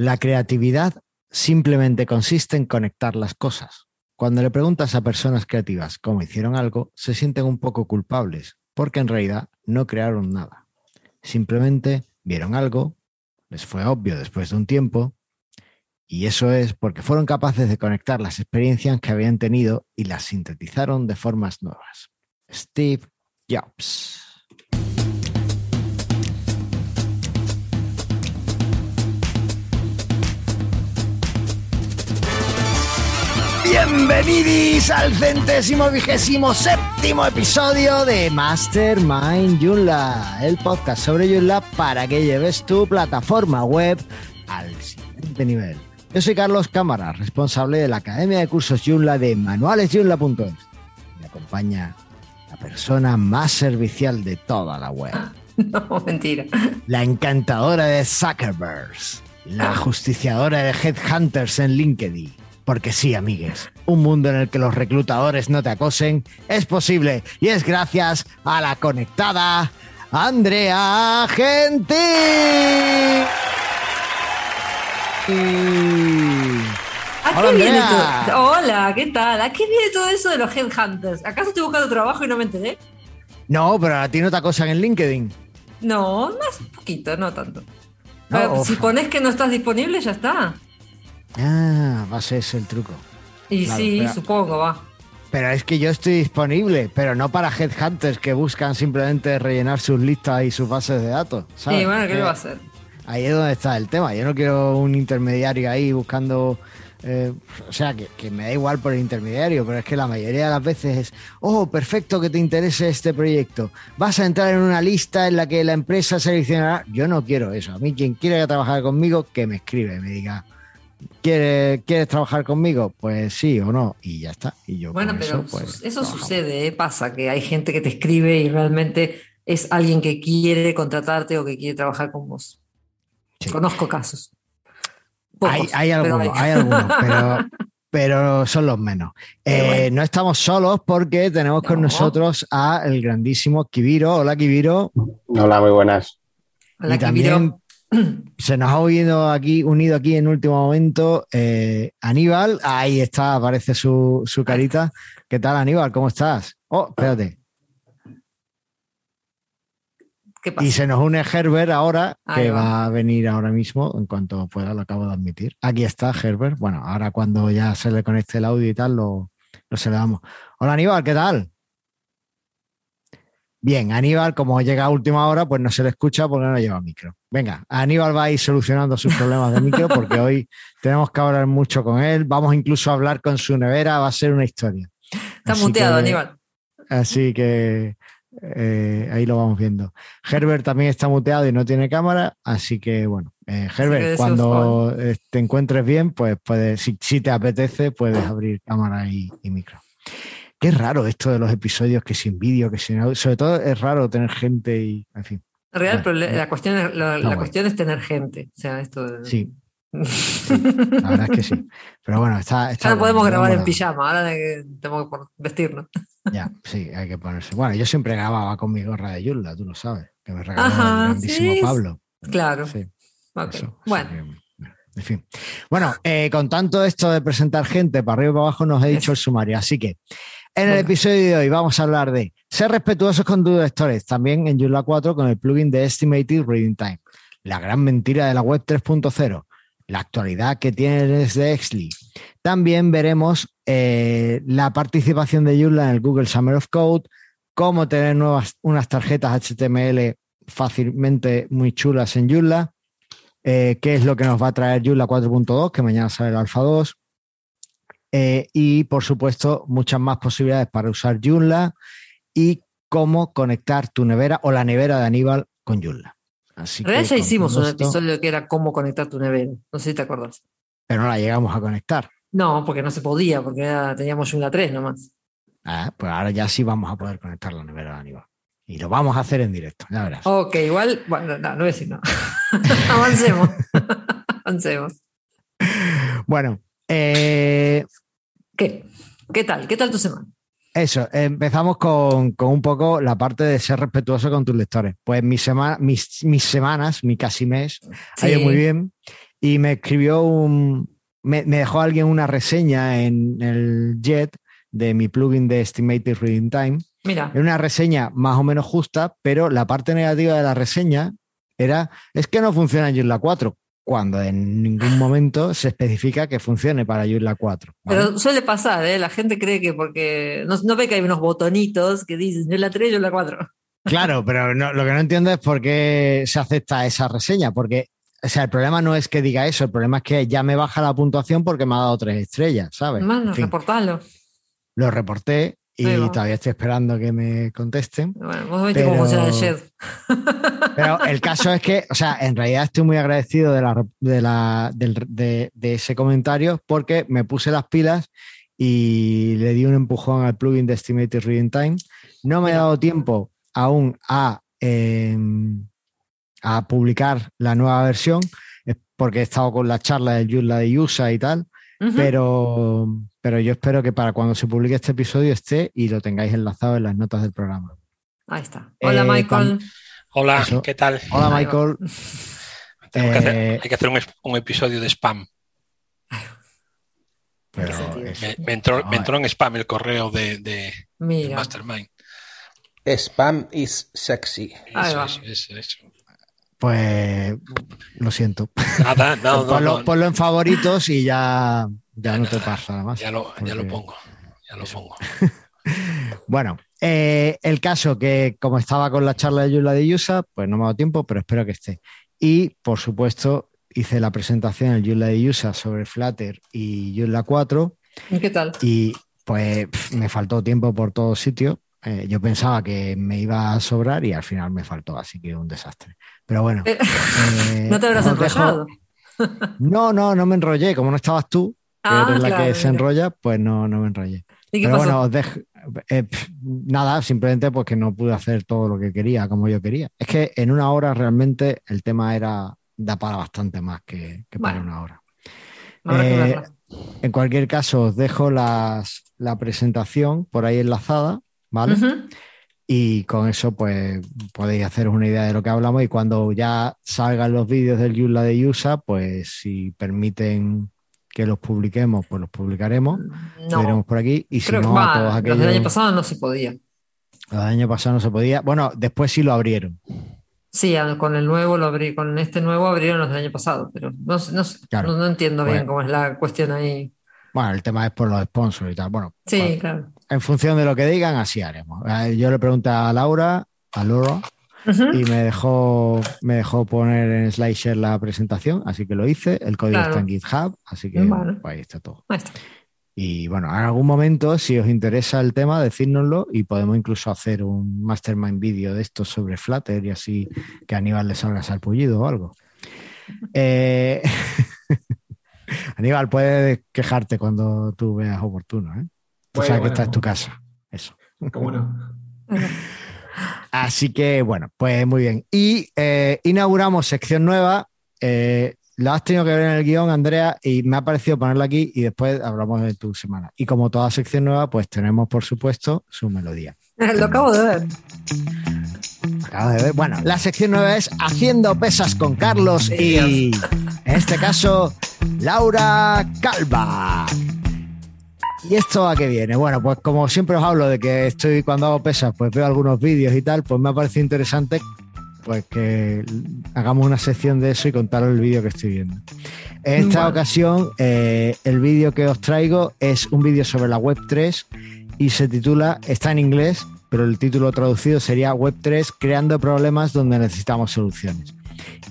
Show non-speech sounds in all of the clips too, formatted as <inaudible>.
La creatividad simplemente consiste en conectar las cosas. Cuando le preguntas a personas creativas cómo hicieron algo, se sienten un poco culpables, porque en realidad no crearon nada. Simplemente vieron algo, les fue obvio después de un tiempo, y eso es porque fueron capaces de conectar las experiencias que habían tenido y las sintetizaron de formas nuevas. Steve Jobs. Bienvenidos al centésimo vigésimo séptimo episodio de Mastermind Joomla, el podcast sobre Joomla para que lleves tu plataforma web al siguiente nivel. Yo soy Carlos Cámara, responsable de la Academia de Cursos Joomla de manualesjoomla.es. Me acompaña la persona más servicial de toda la web. <laughs> No, mentira. La encantadora de Zuckerbergs, la justiciadora de Headhunters en LinkedIn. Porque sí, amigues, un mundo en el que los reclutadores no te acosen es posible y es gracias a la conectada Andrea Gentil. ¿A Hola, qué viene Andrea. todo? Hola, ¿qué tal? ¿A qué viene todo eso de los headhunters? ¿Acaso estoy buscando trabajo y no me enteré? No, pero a ti no te acosan en LinkedIn. No, más poquito, no tanto. No, si pones que no estás disponible, ya está. Ah, va a ser ese el truco. Y Claro, sí, pero- supongo, va. Pero es que yo estoy disponible, pero no para headhunters que buscan simplemente rellenar sus listas y sus bases de datos. ¿sabes? Sí, bueno, ¿qué le va a hacer? Ahí es donde está el tema. Yo no quiero un intermediario ahí buscando. eh, o sea, que, que me da igual por el intermediario, pero es que la mayoría de las veces es, oh, perfecto que te interese este proyecto. Vas a entrar en una lista en la que la empresa seleccionará. Yo no quiero eso. A mí, quien quiera trabajar conmigo, que me escribe, me diga, ¿quieres, ¿quieres trabajar conmigo? Pues sí o no. Y ya está. Y yo Bueno, pero eso, pues, eso sucede, ¿eh? pasa, que hay gente que te escribe y realmente es alguien que quiere contratarte o que quiere trabajar con vos. Sí. Conozco casos. Hay, Pocos, hay pero algunos, hay algunos, <laughs> pero, pero son los menos. Eh, bueno. No estamos solos porque tenemos con No. nosotros a el grandísimo Kibiro. Hola, Kibiro. Hola, muy buenas. La y que también miró- <clears throat> se nos ha unido aquí, unido aquí en último momento eh, Aníbal. Ahí está, aparece su, su carita. ¿Qué tal, Aníbal? ¿Cómo estás? Oh, espérate. ¿Qué pasa? Y se nos une Herbert ahora, Ahí que va. va a venir ahora mismo, en cuanto pueda, lo acabo de admitir. Aquí está Herbert. Bueno, ahora cuando ya se le conecte el audio y tal, lo, lo saludamos. Hola Aníbal, ¿qué tal? Bien, Aníbal, como llega a última hora, pues no se le escucha porque no lleva micro. Venga, Aníbal va a ir solucionando sus problemas de micro porque hoy tenemos que hablar mucho con él. Vamos incluso a hablar con su nevera, va a ser una historia. Está Así muteado, que- Aníbal. Así que eh, ahí lo vamos viendo. Herbert también está muteado y no tiene cámara, así que bueno, eh, Herbert, cuando eh, te encuentres bien, pues puedes, si, si te apetece, puedes abrir cámara y, y micro. Qué raro esto de los episodios que sin vídeo, que sin audio. Sobre todo es raro tener gente y, en fin, En realidad, Bueno, la, cuestión es, la, la guay. cuestión es tener gente. O sea, esto de- <laughs> sí, la verdad es que sí. Pero bueno, está. está Ya no podemos bueno, grabar en pijama, ahora de que tenemos que vestirnos. <laughs> Ya, sí, hay que ponerse. Bueno, yo siempre grababa con mi gorra de Yulda, tú lo sabes, que me regaló Ajá, el grandísimo sí. Pablo. Claro. Sí. ok. Eso, bueno, en fin. Bueno, eh, con tanto esto de presentar gente para arriba y para abajo, nos he dicho el sumario. Así que en el episodio de hoy vamos a hablar de ser respetuosos con tus lectores, también en Joomla 4 con el plugin de Estimated Reading Time, la gran mentira de la web 3.0, la actualidad que tiene desde Exley. También veremos eh, la participación de Joomla en el Google Summer of Code, cómo tener nuevas unas tarjetas HTML fácilmente muy chulas en Joomla, eh, qué es lo que nos va a traer Joomla 4.2, que mañana sale el Alpha 2, eh, y por supuesto muchas más posibilidades para usar Joomla y cómo conectar tu nevera o la nevera de Aníbal con Joomla. Así que ya hicimos un episodio que era cómo conectar tu nevera. No sé si te acordás. Pero no la llegamos a conectar. No, porque no se podía, porque teníamos una 3 nomás. Ah, pues ahora ya sí vamos a poder conectar la nevera de Aníbal. Y lo vamos a hacer en directo, ya verás. Ok, igual, bueno, no, no voy a decir nada. <laughs> Avancemos. <laughs> Avancemos. Bueno, eh, ¿Qué? ¿Qué tal? ¿Qué tal tu semana? Eso, empezamos con, con un poco la parte de ser respetuoso con tus lectores. Pues mi semana, mis, mis semanas, mi casi mes, ha ido Sí. muy bien. y me escribió un. Me, me dejó alguien una reseña en el Jet de mi plugin de Estimated Reading Time. Mira, Era una reseña más o menos justa, pero la parte negativa de la reseña era, es que no funciona en Joomla 4, cuando en ningún momento se especifica que funcione para Joomla 4. ¿vale? pero suele pasar, ¿eh? La gente cree que porque no, no ve que hay unos botonitos que dicen yo la 3, yo la 4. Claro, pero no- lo que no entiendo es por qué se acepta esa reseña, porque, o sea, el problema no es que diga eso, el problema es que ya me baja la puntuación porque me ha dado tres estrellas, ¿sabes? Mano, En fin, reportalo. lo reporté y todavía estoy esperando que me contesten. Bueno, vos viste cómo Pero- el. Pero caso es que, o sea, en realidad estoy muy agradecido de, la, de, la- de- de ese comentario porque me puse las pilas y le di un empujón al plugin de Estimated Reading Time. No me he dado tiempo aún a, eh, a publicar la nueva versión eh, porque he estado con la charla del Joomla de USA y tal, pero, pero yo espero que para cuando se publique este episodio esté y lo tengáis enlazado en las notas del programa. Ahí está. Hola, Eh, Michael. Hola, Eso. ¿qué tal? Hola. Michael. Tengo que hacer- Eh, hay que hacer un, episodio de spam. Pero es- Me, me entró, me Joder. entró en spam el correo de, de Mira. Mastermind. Spam is sexy. Eso, eso, eso, eso. Pues lo siento. Nada, no, <laughs> no, ponlo, no, ponlo en favoritos y ya, ya no te pasa nada más. ya lo, ya lo pongo. Ya lo pongo. <laughs> Bueno, eh, el caso que como estaba con la charla de Yula de Yusa, pues no me ha dado tiempo, pero espero que esté. Y por supuesto, hice la presentación en Yula de Yusa sobre Flutter y Yula 4 ¿Y qué tal? y pues me faltó tiempo por todos sitios. Eh, yo pensaba que me iba a sobrar y al final me faltó, así que un desastre. Pero bueno. Eh, <laughs> ¿No te habrás dejo- enrollado? <laughs> No, no, no me enrollé. Como no estabas tú, Ah, eres la claro, que se enrolla, pues no, no me enrollé. ¿Y qué Pero pasó? bueno, os dejo. eh, nada, simplemente pues que no pude hacer todo lo que quería, como yo quería. Es que en una hora realmente el tema era da para bastante más que, que para Bueno. una hora. Eh. En cualquier caso, os dejo las, la presentación por ahí enlazada, ¿vale? Y con eso, pues podéis haceros una idea de lo que hablamos. Y cuando ya salgan los vídeos del Yula de Yusa, pues si permiten que los publiquemos, pues los publicaremos. No, por aquí. Y si creo no, va, a todos los aquellos. del año pasado no se podía. Los del año pasado no se podía. Bueno, después sí lo abrieron. Sí, con el nuevo lo abrí, con este nuevo abrieron los del año pasado, pero no, no, Claro. no, no entiendo bien Bueno. cómo es la cuestión ahí. Bueno, el tema es por los sponsors y tal. Bueno, Sí, pues, claro. en función de lo que digan, así haremos. Eh, Yo le pregunté a Laura, a Laura, Y me dejó, me dejó poner en SlideShare la presentación, así que lo hice. El código Claro. está en GitHub, así que Vale. pues ahí está todo. Ahí está. Y bueno, en algún momento, si os interesa el tema, decírnoslo y podemos incluso hacer un mastermind vídeo de esto sobre Flutter y así que a Aníbal le salga salpullido o algo. Eh, <laughs> Aníbal, puedes quejarte cuando tú veas oportuno, ¿eh? Tú Bueno, sabes que bueno. esta es tu casa. Eso. ¿Cómo no? Así que bueno, pues muy bien. Y eh, inauguramos sección nueva. Eh, la has tenido que ver en el guion, Andrea, y me ha parecido ponerla aquí y después hablamos de tu semana. Y como toda sección nueva, pues tenemos, por supuesto, su melodía. <laughs> Lo acabo de ver. Acabo de ver. Bueno, la sección nueva es Haciendo Pesas con Carlos y, en este caso, Laura Calva. ¿Y esto a qué viene? Bueno, pues como siempre os hablo de que estoy cuando hago pesas, pues veo algunos vídeos y tal, pues me ha parecido interesante pues que hagamos una sección de eso y contaros el vídeo que estoy viendo. En esta Bueno. ocasión, eh, el vídeo que os traigo es un vídeo sobre la Web 3 y se titula, está en inglés, pero el título traducido sería Web 3 creando problemas donde necesitamos soluciones.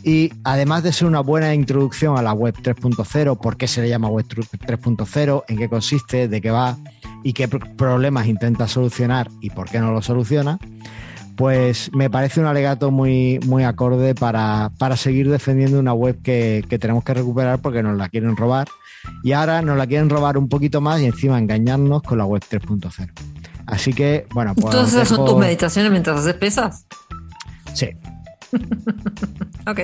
Y además de ser una buena introducción a la web 3.0, por qué se le llama web 3.0, en qué consiste, de qué va y qué pr- problemas intenta solucionar y por qué no lo soluciona, pues me parece un alegato muy, muy acorde para, para seguir defendiendo una web que, que tenemos que recuperar porque nos la quieren robar. Y ahora nos la quieren robar un poquito más y encima engañarnos con la web 3.0. Así que, bueno, pues. Entonces, ¿esas son dejo- tus meditaciones mientras haces pesas? Sí, <laughs> Ok.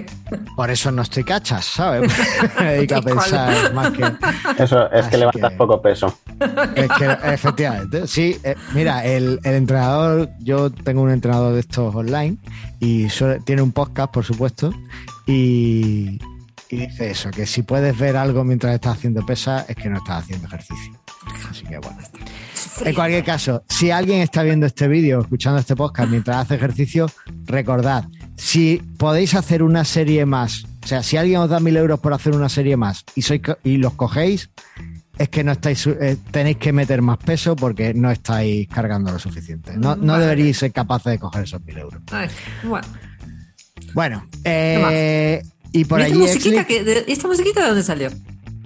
por eso no estoy cachas, ¿sabes? Me dedico a pensar más que. Eso es Así que levantas que- poco peso. Es que efectivamente, sí. eh, mira, el, el entrenador, yo tengo un entrenador de estos online y suele- tiene un podcast, por supuesto, y, Y dice eso, que si puedes ver algo mientras estás haciendo pesa, es que no estás haciendo ejercicio. Así que bueno. En cualquier caso, si alguien está viendo este vídeo, escuchando este podcast mientras hace ejercicio, recordad, si podéis hacer una serie más, o sea, si alguien os da mil euros por hacer una serie más y, sois, y los cogéis, es que no estáis, eh, tenéis que meter más peso porque no estáis cargando lo suficiente. No, no Vale. deberíais ser capaces de coger esos mil euros. Ay, bueno. Bueno, eh, y por ¿Y esta allí musiquita, que, ¿Esta musiquita de dónde salió?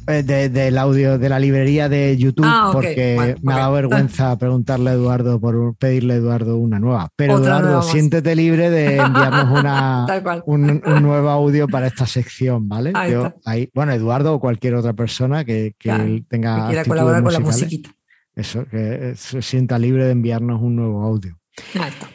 Eh, de- del audio de la librería de YouTube, Ah, porque bueno, me ha dado vergüenza <laughs> preguntarle a Eduardo por pedirle a Eduardo una nueva. Pero Otra Eduardo, nueva siéntete libre de <laughs> enviarnos una, un, un nuevo audio para esta sección, ¿vale? Ahí Yo- está. ahí- bueno, Eduardo o cualquier otra persona que, que Claro, tenga Que quiera colaborar con la musiquita. Eso, que se sienta libre de enviarnos un nuevo audio. Ahí está.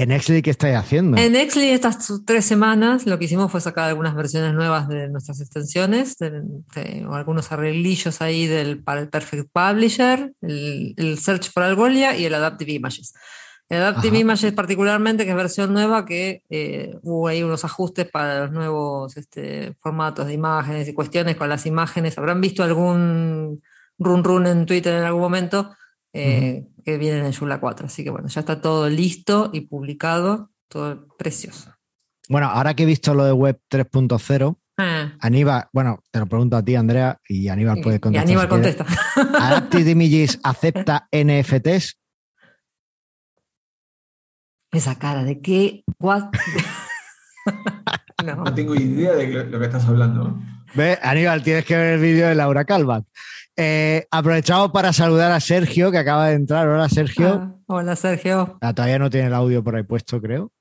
En Exley, ¿qué estáis haciendo? En Exley estas tres semanas lo que hicimos fue sacar algunas versiones nuevas de nuestras extensiones, de- de- o algunos arreglillos ahí del, para el Perfect Publisher, el, el Search for Algolia y el Adaptive Images. El Adaptive Ajá. Images particularmente, que es versión nueva, que eh, hubo ahí unos ajustes para los nuevos este, formatos de imágenes y cuestiones con las imágenes. Habrán visto algún run run en Twitter en algún momento eh, que vienen en Joomla 4. Así que bueno, ya está todo listo y publicado, todo precioso. Bueno, ahora que he visto lo de Web 3.0, Ah, Aníbal, bueno, te lo pregunto a ti, Andrea, y Aníbal y- puede y contestar. Aníbal si quiere. contesta. <laughs> ¿Adaptive Images acepta NFTs? Esa cara de qué, what? <laughs> no. No tengo idea de lo, lo que estás hablando. Ve, Aníbal, tienes que ver el vídeo de Laura Calvat. Eh, aprovechamos para saludar a Sergio, que acaba de entrar. Hola, Sergio. Ah, hola Sergio. Ah, todavía no tiene el audio por ahí puesto, creo.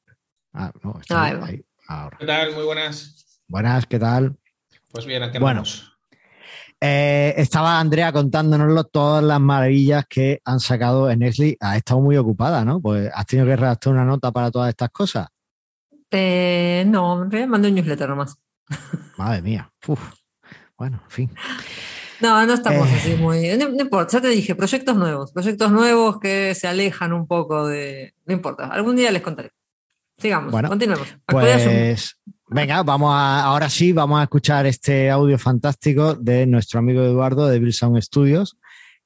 Ah, no, está Ahí ahí, ahora. ¿Qué tal? Muy buenas. Buenas, ¿qué tal? Pues bien, aquí Bueno. Eh, estaba Andrea contándonoslo todas las maravillas que han sacado en Exley. Ha estado muy ocupada, ¿no? Pues has tenido que redactar una nota para todas estas cosas. Eh, no, mandé un newsletter nomás. Madre mía. Uf. Bueno, en fin. No, no estamos Eh. así muy. No, no importa, ya te dije, proyectos nuevos, proyectos nuevos que se alejan un poco de. No importa, algún día les contaré. Sigamos, Bueno, continuemos. Pues venga, vamos a, ahora sí, vamos a escuchar este audio fantástico de nuestro amigo Eduardo de Bill Sound Studios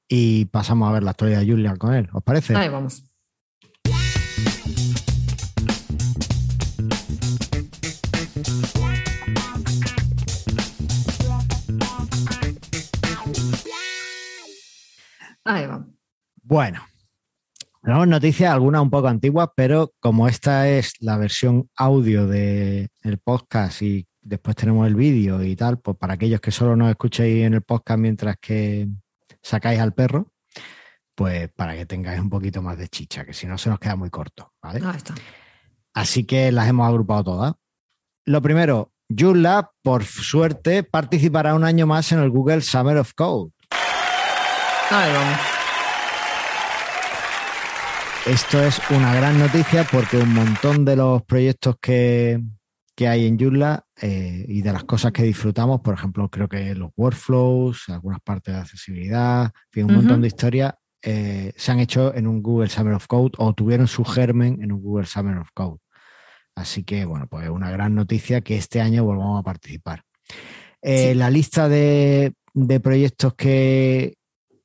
y pasamos a ver la historia de Julia con él. ¿Os parece? Ahí vamos. Ahí vamos. Bueno, tenemos noticias, algunas un poco antiguas, pero como esta es la versión audio del podcast y después tenemos el vídeo y tal, pues para aquellos que solo nos escuchéis en el podcast mientras que sacáis al perro, pues para que tengáis un poquito más de chicha, que si no se nos queda muy corto, ¿vale? Ahí está. Así que las hemos agrupado todas. Lo primero, Joomla, por suerte, participará un año más en el Google Summer of Code. Ahí vamos. Esto es una gran noticia porque un montón de los proyectos que, que hay en Joomla eh, y de las cosas que disfrutamos, por ejemplo, creo que los workflows, algunas partes de accesibilidad, en fin, un montón de historias eh, se han hecho en un Google Summer of Code o tuvieron su germen en un Google Summer of Code. Así que, bueno, pues es una gran noticia que este año volvamos a participar. Eh, Sí. La lista de, de proyectos que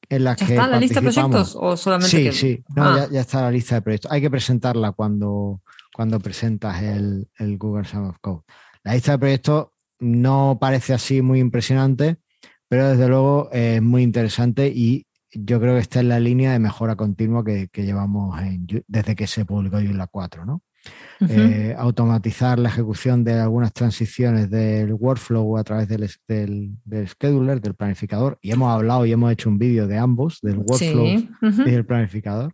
en las ¿Ya que está la lista de proyectos o solamente Sí, que- sí, no, Ah. ya, ya está la lista de proyectos. Hay que presentarla cuando, cuando presentas el, el Google Summer of Code. La lista de proyectos no parece así muy impresionante, pero desde luego es muy interesante y yo creo que está en la línea de mejora continua que, que llevamos en desde que se publicó Joomla 4, ¿no? Eh, automatizar la ejecución de algunas transiciones del workflow a través del, del, del scheduler, del planificador. Y hemos hablado y hemos hecho un vídeo de ambos, del workflow Sí. y el planificador.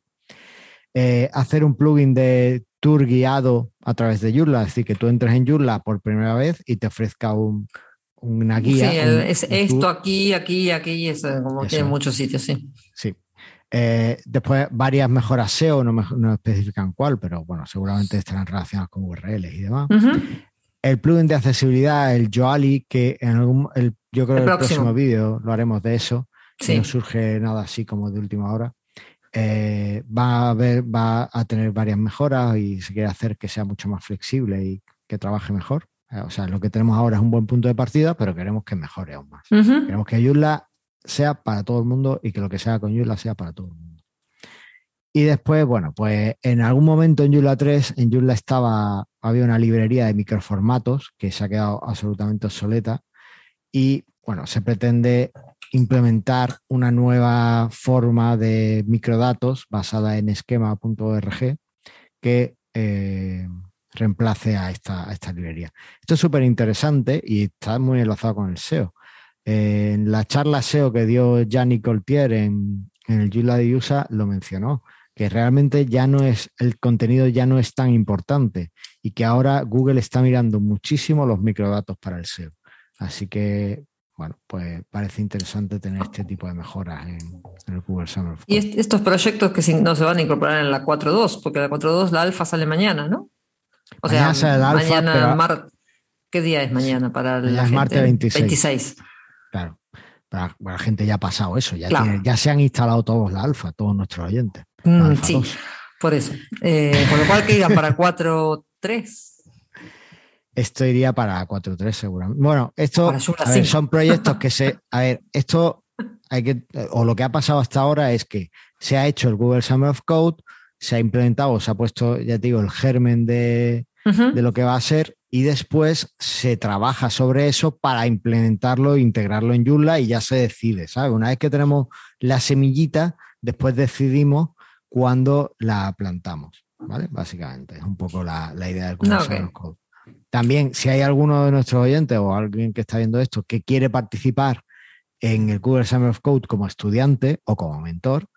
Eh, hacer un plugin de tour guiado a través de Joomla, decir, que tú entres en Joomla por primera vez y te ofrezca un- una guía. Sí, un- es un esto tour. aquí, aquí, aquí, eso, como Eso tiene es. muchos sitios, sí. Sí. Eh, después varias mejoras SEO, no, me- no especifican cuál, pero bueno, seguramente estarán relacionadas con URLs y demás. El plugin de accesibilidad, el Joali, que en algún, el- yo creo que El el próximo. vídeo lo haremos de eso, Sí. no surge nada así como de última hora. Eh, va a haber, va a tener varias mejoras y se quiere hacer que sea mucho más flexible y que trabaje mejor. Eh, O sea, lo que tenemos ahora es un buen punto de partida, pero queremos que mejore aún más. Queremos que Joomla sea para todo el mundo y que lo que sea con Joomla sea para todo el mundo. Y después, bueno, pues en algún momento en Joomla 3, en Joomla estaba, había una librería de microformatos que se ha quedado absolutamente obsoleta y, bueno, se pretende implementar una nueva forma de microdatos basada en esquema.org que eh, reemplace a esta, a esta librería. Esto es súper interesante y está muy enlazado con el SEO. En la charla SEO que dio Gianni Coltier en, en el Joomla de USA lo mencionó, que realmente ya no es, el contenido ya no es tan importante y que ahora Google está mirando muchísimo los microdatos para el SEO. Así que, bueno, pues parece interesante tener este tipo de mejoras en, en el Google Summer Y est- estos proyectos que no se van a incorporar en la 4.2, porque la 4.2, la alfa sale mañana, ¿no? O Mañana sale la alfa, mañana, pero- ¿qué día es mañana para la es gente? martes 26. 26. Claro. Para, para la gente ya ha pasado eso, ya, Claro. tiene- ya se han instalado todos la alfa, todos nuestros oyentes. Mm, sí, 2. por eso. Eh, con lo cual, que iban para 4.3. Esto iría para 4.3 seguramente. Bueno, esto Para Joomla a ver, 5. son proyectos que se... A ver, esto hay que... O lo que ha pasado hasta ahora es que se ha hecho el Google Summer of Code, se ha implementado, se ha puesto, ya te digo, el germen de, de lo que va a ser y después se trabaja sobre eso para implementarlo, integrarlo en Joomla y ya se decide, ¿sabes? Una vez que tenemos la semillita, después decidimos cuándo la plantamos, ¿vale? Básicamente, es un poco la, la idea del of Code. También, si hay alguno de nuestros oyentes o alguien que está viendo esto que quiere participar en el Google Summer of Code como estudiante o como mentor,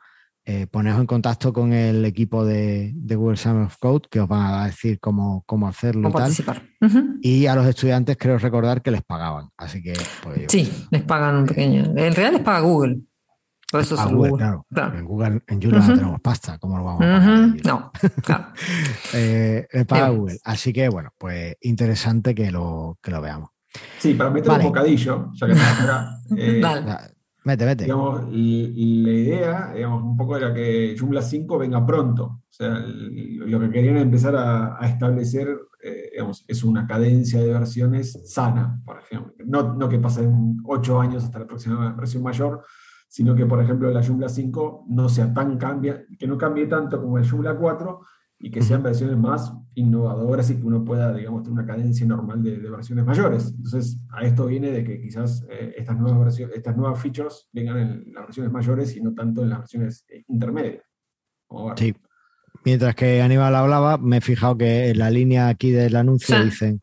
eh, poneos en contacto con el equipo de, de Google Summer of Code que os van a decir cómo, cómo hacerlo y a tal. Y a los estudiantes creo recordar que les pagaban. Así que, pues, Sí, les pagan un pequeño. En realidad les paga Google. Por eso es A el Google, Google. claro. Claro. En Google, en Ujú. no tenemos pasta. ¿Cómo lo vamos a pagar? No, claro. <laughs> Eh, les paga. Google. Así que, bueno, pues interesante que lo, que lo veamos. Sí, para meter Vale. un bocadillo, ya que estamos acá. <laughs> eh, Mete, mete. digamos, la idea, digamos, un poco era que Joomla 5 venga pronto. O sea, lo que querían empezar a, a establecer, eh, digamos, es una cadencia de versiones sana, por ejemplo. No, no que pasen ocho años hasta la próxima versión mayor, sino que, por ejemplo, la Joomla 5 no sea tan cambia, que no cambie tanto como el Joomla 4 y que sean versiones más innovadoras y que uno pueda, digamos, tener una cadencia normal de, de versiones mayores. Entonces, a esto viene de que quizás eh, estas, nuevas versiones, estas nuevas features vengan en las versiones mayores y no tanto en las versiones eh, intermedias. Sí. Mientras que Aníbal hablaba, me he fijado que en la línea aquí del anuncio Sí. dicen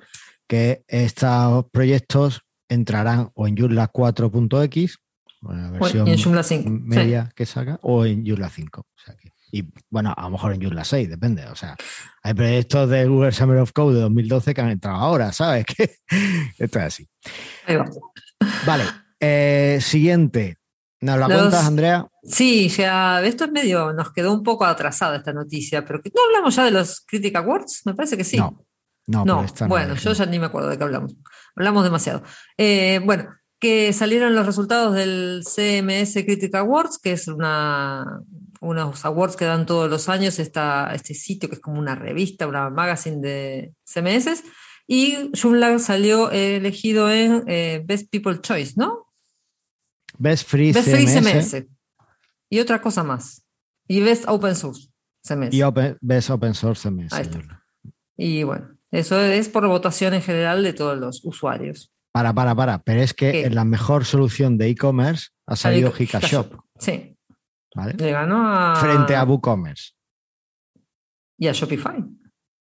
que estos proyectos entrarán o en Joomla 4.x, la versión y en Joomla 5. sí. media que saca, o en Joomla 5. O sea que- y bueno, a lo mejor en Joomla 6, depende. O sea, hay proyectos de Google Summer of Code de 2012 que han entrado ahora, ¿sabes? <laughs> Que esto es así. Ahí va. Vale, eh, siguiente. ¿Nos la Los- cuentas, Andrea? Sí, ya, esto es medio, nos quedó un poco atrasada esta noticia, pero ¿no hablamos ya de los Critic Awards? Me parece que sí. No. No, No, bueno, yo ya ni me acuerdo de qué hablamos. Hablamos demasiado. Eh, bueno, que salieron los resultados del CMS Critic Awards, que es una, unos awards que dan todos los años esta, este sitio que es como una revista, una magazine de CMS. Y Joomla salió elegido en eh, Best People Choice, ¿no? Best Free Best Free CMS. CMS. Y otra cosa más. Y Best Open Source CMS. Y open, ves open source CMS. Ahí está. Y bueno, eso es por votación en general de todos los usuarios. Para, para, para. Pero es que ¿Qué? en la mejor solución de e-commerce ha salido Hikashop, Sí, ¿vale? le ganó a. Frente a WooCommerce. Y a Shopify.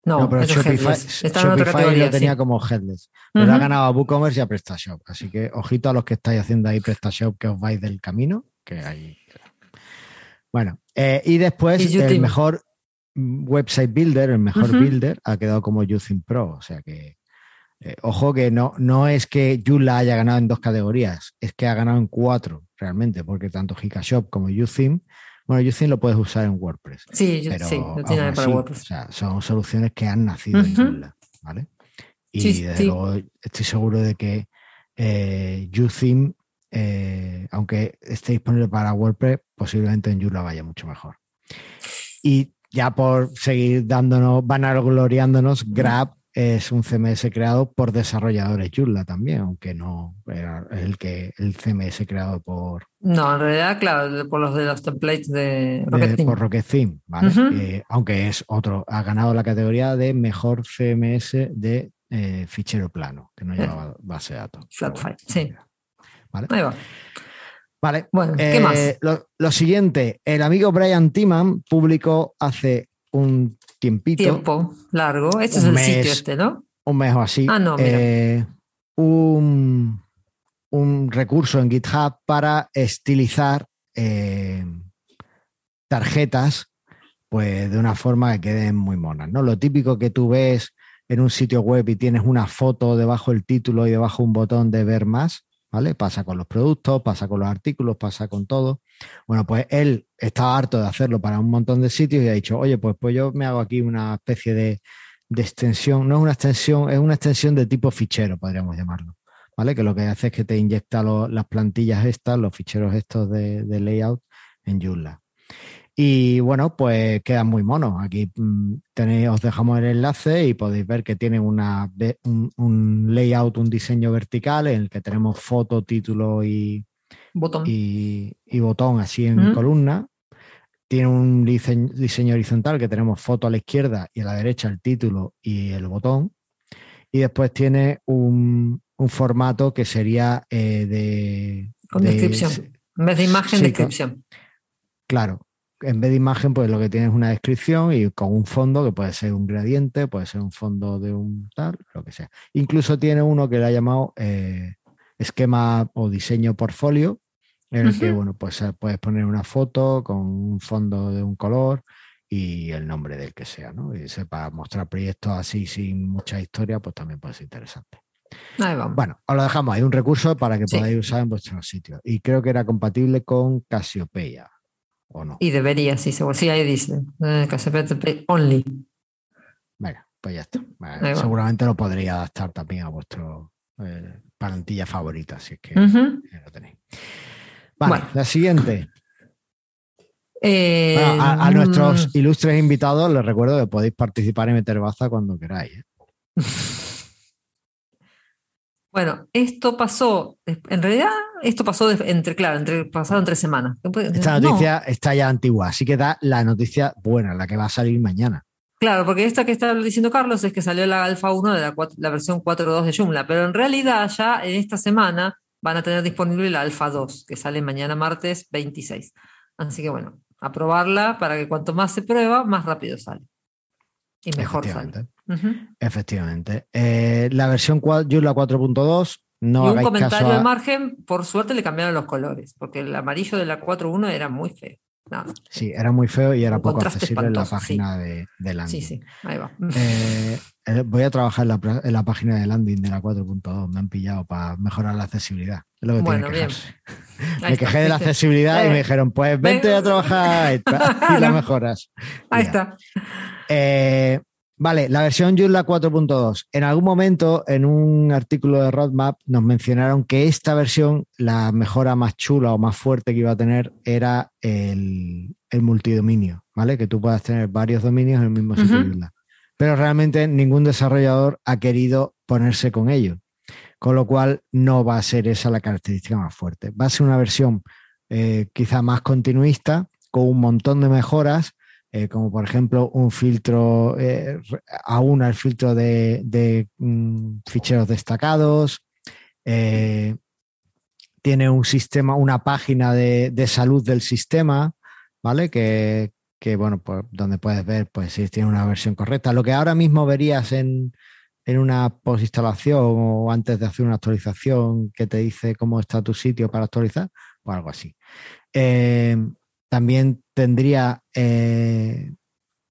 No, No, pero eso es Shopify. Está en otra Shopify categoría. lo tenía sí. como headless. Pero ha ganado a WooCommerce y a PrestaShop. Así que ojito a los que estáis haciendo ahí PrestaShop que os vais del camino, que hay. Bueno, eh, y después el mejor website builder, el mejor builder, ha quedado como Using Pro. O sea que, eh, ojo que no, no es que Joomla haya ganado en dos categorías, es que ha ganado en cuatro realmente, porque tanto Hikashop como Uthim, bueno, Uthim lo puedes usar en WordPress. Sí, yo- Pero sí, lo tiene para WordPress. o sea, son soluciones que han nacido en. Joomla, ¿vale? Y Sí, desde sí. luego estoy seguro de que eh, eh, aunque esté disponible para WordPress, posiblemente en Joomla vaya mucho mejor. Y ya por seguir dándonos, vanagloriándonos, Grab es un CMS creado por desarrolladores Joomla también, aunque no era el que el CMS creado por, No, en realidad, claro, por los de los templates de de- Rocket Team. por Rocket ¿vale? Eh, aunque es otro, ha ganado la categoría de mejor CMS de eh, fichero plano, que no Eh. llevaba base de datos. Flat Pero bueno, file, sí. Vale. Ahí va. Vale. Bueno, ¿qué Eh, más? Lo, lo siguiente, el amigo Brian Timan publicó hace un tiempito, Tiempo largo. Este es un el mes. sitio este, ¿no? un mes o así, Ah, no, mira. eh, un, un recurso en GitHub para estilizar eh, tarjetas pues de una forma que queden muy monas. ¿no? Lo típico que tú ves en un sitio web y tienes una foto debajo del título y debajo un botón de ver más, ¿vale? Pasa con los productos, pasa con los artículos, pasa con todo. Bueno, pues él estaba harto de hacerlo para un montón de sitios y ha dicho, oye, pues, pues yo me hago aquí una especie de, de extensión, no es una extensión, es una extensión de tipo fichero, podríamos llamarlo. ¿Vale? Que lo que hace es que te inyecta las plantillas estas, los ficheros estos de, de layout en Joomla. Y bueno, pues quedan muy monos. Aquí mm, tenéis, os dejamos el enlace y podéis ver que tiene una, un, un layout, un diseño vertical en el que tenemos foto, título y, Botón. y, y botón así en columna. Tiene un diseño, diseño horizontal que tenemos foto a la izquierda y a la derecha el título y el botón. Y después tiene un, un formato que sería eh, de... Con de- descripción. En vez de imagen, Sí, descripción. Claro, en vez de imagen, pues lo que tienes es una descripción y con un fondo que puede ser un gradiente, puede ser un fondo de un tal, lo que sea. Incluso tiene uno que le ha llamado eh, esquema o diseño portfolio, en el que, bueno, pues eh, puedes poner una foto con un fondo de un color y el nombre del que sea, ¿no? Y para mostrar proyectos así sin mucha historia, pues también puede ser interesante. Ahí vamos. Bueno, os lo dejamos, hay un recurso para que Sí. podáis usar en vuestros sitios. Y creo que era compatible con Cassiopeia, ¿o no? Y debería, sí, seguro. Sí, ahí dice. Eh, Cassiopeia Template Only. Venga, pues ya está. Vale, seguramente lo podría adaptar también a vuestro eh, plantilla favorita, si es que ya lo tenéis. Vale, Bueno. la siguiente. Eh, Bueno, a, a mm, nuestros ilustres invitados les recuerdo que podéis participar y meter baza cuando queráis. ¿eh? <laughs> Bueno, esto pasó, en realidad, esto pasó entre, claro, entre, pasado entre semanas. Esta No, noticia está ya antigua, así que da la noticia buena, la que va a salir mañana. claro, porque esta que está diciendo Carlos es que salió la alfa 1 de la, versión 4.2 de Joomla, pero en realidad ya en esta semana van a tener disponible la alfa 2, que sale mañana martes 26. Así que bueno, a probarla para que cuanto más se prueba, más rápido sale. Y mejor sale. Efectivamente. Eh, la versión Joomla 4.2, no y un comentario a- al margen, por suerte le cambiaron los colores, porque el amarillo de la 4.1 era muy feo. Sí, era muy feo y era Un poco accesible en la sí. página de, de landing. Sí, sí, ahí va. Eh, eh, voy a trabajar en la, pra- en la página de landing de la 4.2. Me han pillado para mejorar la accesibilidad. Es lo que Bueno, tiene que bien. <laughs> Me quejé de la accesibilidad y <laughs> Eh, me dijeron, pues vente venga. a trabajar <laughs> y la mejoras. Ahí está. Eh, vale, la versión Joomla 4.2. En algún momento, en un artículo de Roadmap, nos mencionaron que esta versión, la mejora más chula o más fuerte que iba a tener era el, el multidominio, ¿vale? Que tú puedas tener varios dominios en el mismo sitio Ujú. Joomla. Pero realmente ningún desarrollador ha querido ponerse con ello. Con lo cual, no va a ser esa la característica más fuerte. Va a ser una versión eh, quizá más continuista, con un montón de mejoras, eh, como por ejemplo un filtro, eh, aún el filtro de, mm, ficheros destacados, eh, tiene un sistema, una página de, salud del sistema, ¿vale? Que, que, bueno, pues donde puedes ver pues si tiene una versión correcta. Lo que ahora mismo verías en, en una postinstalación o antes de hacer una actualización que te dice cómo está tu sitio para actualizar, o algo así. Eh, también tendría eh,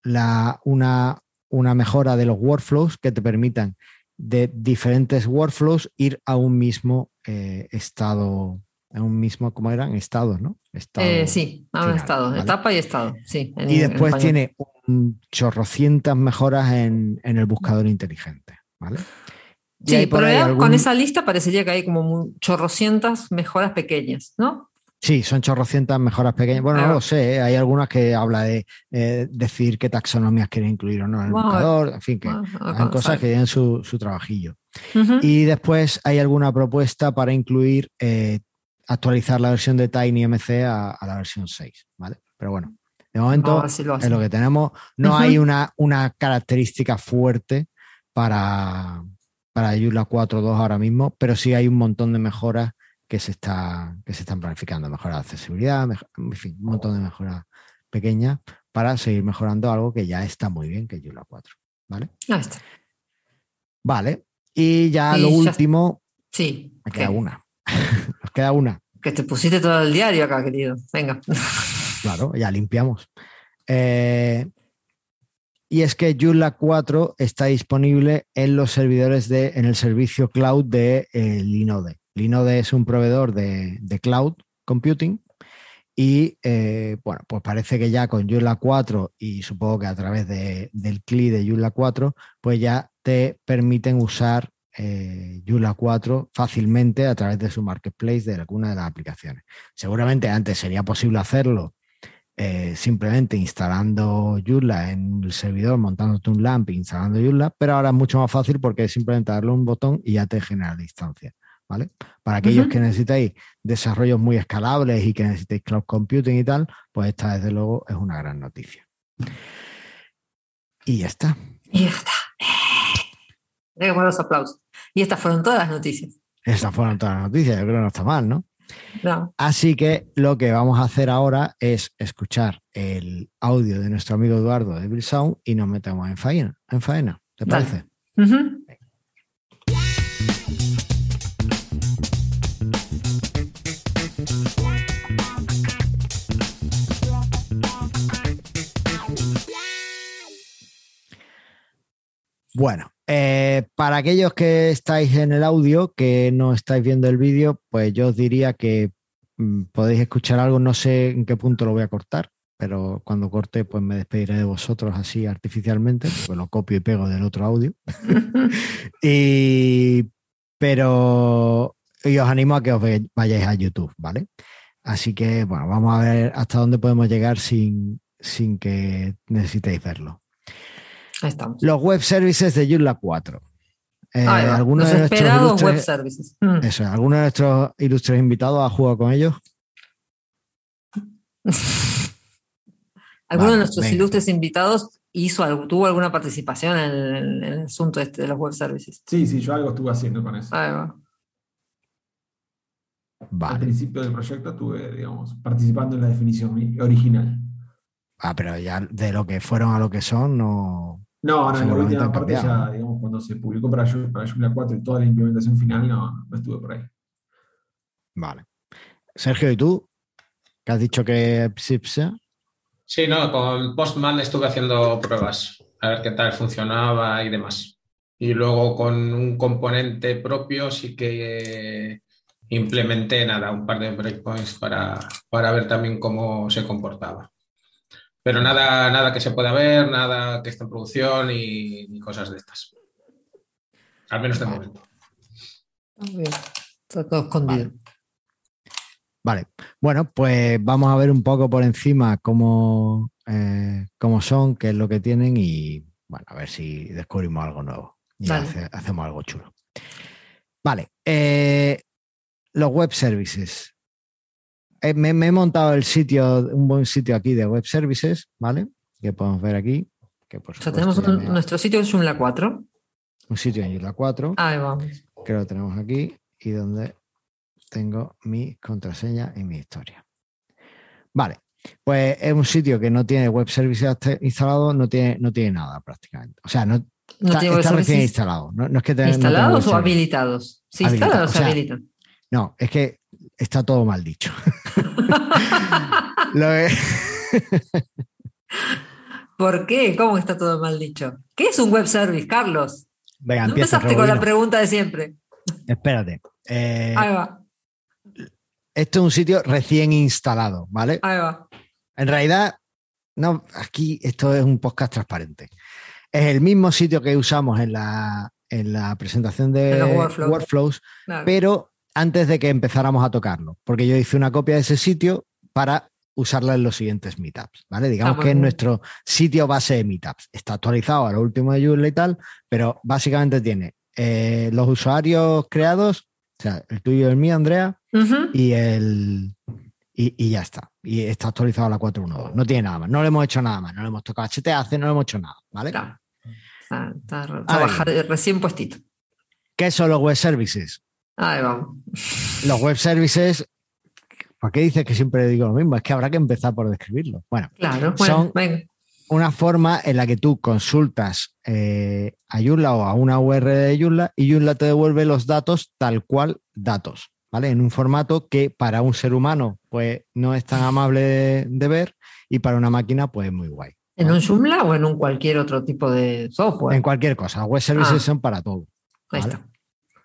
la, una, una mejora de los workflows que te permitan de diferentes workflows ir a un mismo eh, estado, a un mismo, ¿cómo eran? Estados, ¿no? Estado Eh, sí, ha un estado, ¿vale? etapa y estado. Sí, en- Y después tiene un chorrocientas mejoras en, en el buscador inteligente, ¿vale? Y Sí, pero algún- con esa lista parecería que hay como chorrocientas mejoras pequeñas, ¿no? Sí, son chorrocientas mejoras pequeñas. Bueno, no lo sé, ¿eh? hay algunas que habla de eh, decir qué taxonomías quiere incluir o no en el buscador, en fin, que Ah, hay cosas que tienen su, su trabajillo. Y después hay alguna propuesta para incluir, eh, actualizar la versión de TinyMC a, a la versión 6, ¿vale? Pero bueno, de momento Vamos a ver si lo es lo que tenemos. No hay una, una característica fuerte para, para Joomla 4.2 ahora mismo, pero sí hay un montón de mejoras que se, está, que se están planificando. Mejora de accesibilidad, mej- en fin, un montón de mejoras pequeñas para seguir mejorando algo que ya está muy bien, que es Joomla 4. ¿Vale? Ahí está. Vale. Y ya Y lo ya- último, Sí. me queda ¿qué? una. <laughs> Nos queda una. Que te pusiste todo el diario acá, querido. Venga. Claro, ya limpiamos. Eh, y es que Joomla 4 está disponible en los servidores de, en el servicio cloud de eh, Linode. Linode es un proveedor de, cloud computing y eh, bueno, pues parece que ya con Joomla 4 y supongo que a través de- del CLI de Joomla 4, pues ya te permiten usar eh, Joomla 4 fácilmente a través de su marketplace de alguna de las aplicaciones. Seguramente antes sería posible hacerlo eh, simplemente instalando Joomla en el servidor, montándote un LAMP e instalando Joomla, pero ahora es mucho más fácil porque es simplemente darle un botón y ya te genera la instancia. ¿Vale? Para aquellos que necesitáis desarrollos muy escalables y que necesitéis cloud computing y tal, pues esta desde luego es una gran noticia. Y ya está. Y ya está. Que poner los aplausos. Y estas fueron todas las noticias. Esas fueron todas las noticias, yo creo que no está mal, ¿no? No. Así que lo que vamos a hacer ahora es escuchar el audio de nuestro amigo Eduardo de Bill Sound y nos metemos en faena. En faena ¿Te parece? Ujú. Bueno, eh, para aquellos que estáis en el audio, que no estáis viendo el vídeo, pues yo os diría que mm, podéis escuchar algo, no sé en qué punto lo voy a cortar, pero cuando corte pues me despediré de vosotros así artificialmente, pues lo copio y pego del otro audio. <laughs> <laughs> y, pero y os animo a que os vayáis a YouTube, ¿vale? Así que, bueno, vamos a ver hasta dónde podemos llegar sin, sin que necesitéis verlo. Ahí estamos. Los web services de Joomla 4. Eh, algunos Los de nuestros esperados ilustres- web services. Mm. eso, ¿Alguno de nuestros ilustres invitados ha jugado con ellos? <laughs> ¿Alguno Vale, de nuestros venga. ilustres invitados hizo algo, tuvo alguna participación en el, en el asunto este de los web services? Sí, sí, yo algo estuve haciendo con eso. Ahí va. Al principio del proyecto estuve, digamos, participando en la definición original. Ah, pero ya de lo que fueron a lo que son, no. No, no, en la última parte cambiado, ya, digamos, cuando se publicó para, para Joomla 4 y toda la implementación final, no, no estuve por ahí. Vale. Sergio, ¿y tú? ¿Qué has dicho que Psipsa? Sí, no, con Postman estuve haciendo pruebas, a ver qué tal funcionaba y demás. Y luego con un componente propio sí que implementé nada, un par de breakpoints para, para ver también cómo se comportaba. Pero nada, nada que se pueda ver, nada que esté en producción y, ni cosas de estas. Al menos de Vale. momento. Muy bien. Está todo escondido. Vale. Bueno, pues vamos a ver un poco por encima cómo, eh, cómo son, qué es lo que tienen y bueno, a ver si descubrimos algo nuevo y hace- hacemos algo chulo. Vale. eh, los web services. Eh, me, me he montado el sitio, un buen sitio aquí de web services, ¿vale? Que podemos ver aquí. Que por O sea, tenemos un- me- nuestro sitio es Joomla 4. un sitio en Isla 4, Ahí vamos. que lo tenemos aquí y donde tengo mi contraseña y mi historia. Vale, pues es un sitio que no tiene web services instalado, no tiene, no tiene nada prácticamente. O sea, no, ¿No está, tiene está recién instalado. No, no es que tenga- instalados o habilitados? ¿Se instalan Habilitado, o se o sea, habilitan? No, es que está todo mal dicho. <laughs> ¿Por qué? ¿Cómo está todo mal dicho? ¿Qué es un web service, Carlos? Venga, No empezaste con la pregunta de siempre. Espérate. Eh, Ahí va, esto es un sitio recién instalado, ¿vale? ahí va. En realidad, no, aquí esto es un podcast transparente. Es el mismo sitio que usamos en la, en la presentación de workflows. workflows, Claro. pero antes de que empezáramos a tocarlo, porque yo hice una copia de ese sitio para usarla en los siguientes meetups, ¿vale? Digamos Ah, que es nuestro sitio base de meetups. Está actualizado a lo último de Joomla y tal, pero básicamente tiene eh, los usuarios creados, o sea, el tuyo y el mío, Andrea, y el y, y ya está. Y está actualizado a la 4.1.2. No tiene nada más. No le hemos hecho nada más. No le hemos tocado HTAC, no le hemos hecho nada, ¿vale? Claro. Está, está recién puestito. ¿Qué son los web services? Ahí vamos. Los web services, ¿por qué dices que siempre digo lo mismo? Es que habrá que empezar por describirlo. Bueno, Claro. Bueno, Son- venga. una forma en la que tú consultas eh, a Joomla o a una URL de Joomla y Joomla te devuelve los datos tal cual datos, ¿vale? En un formato que para un ser humano pues no es tan amable de, de ver y para una máquina pues es muy guay. ¿En un Joomla o en un cualquier otro tipo de software? En cualquier cosa, los web services Ah. son para todo. Ahí ¿vale? está.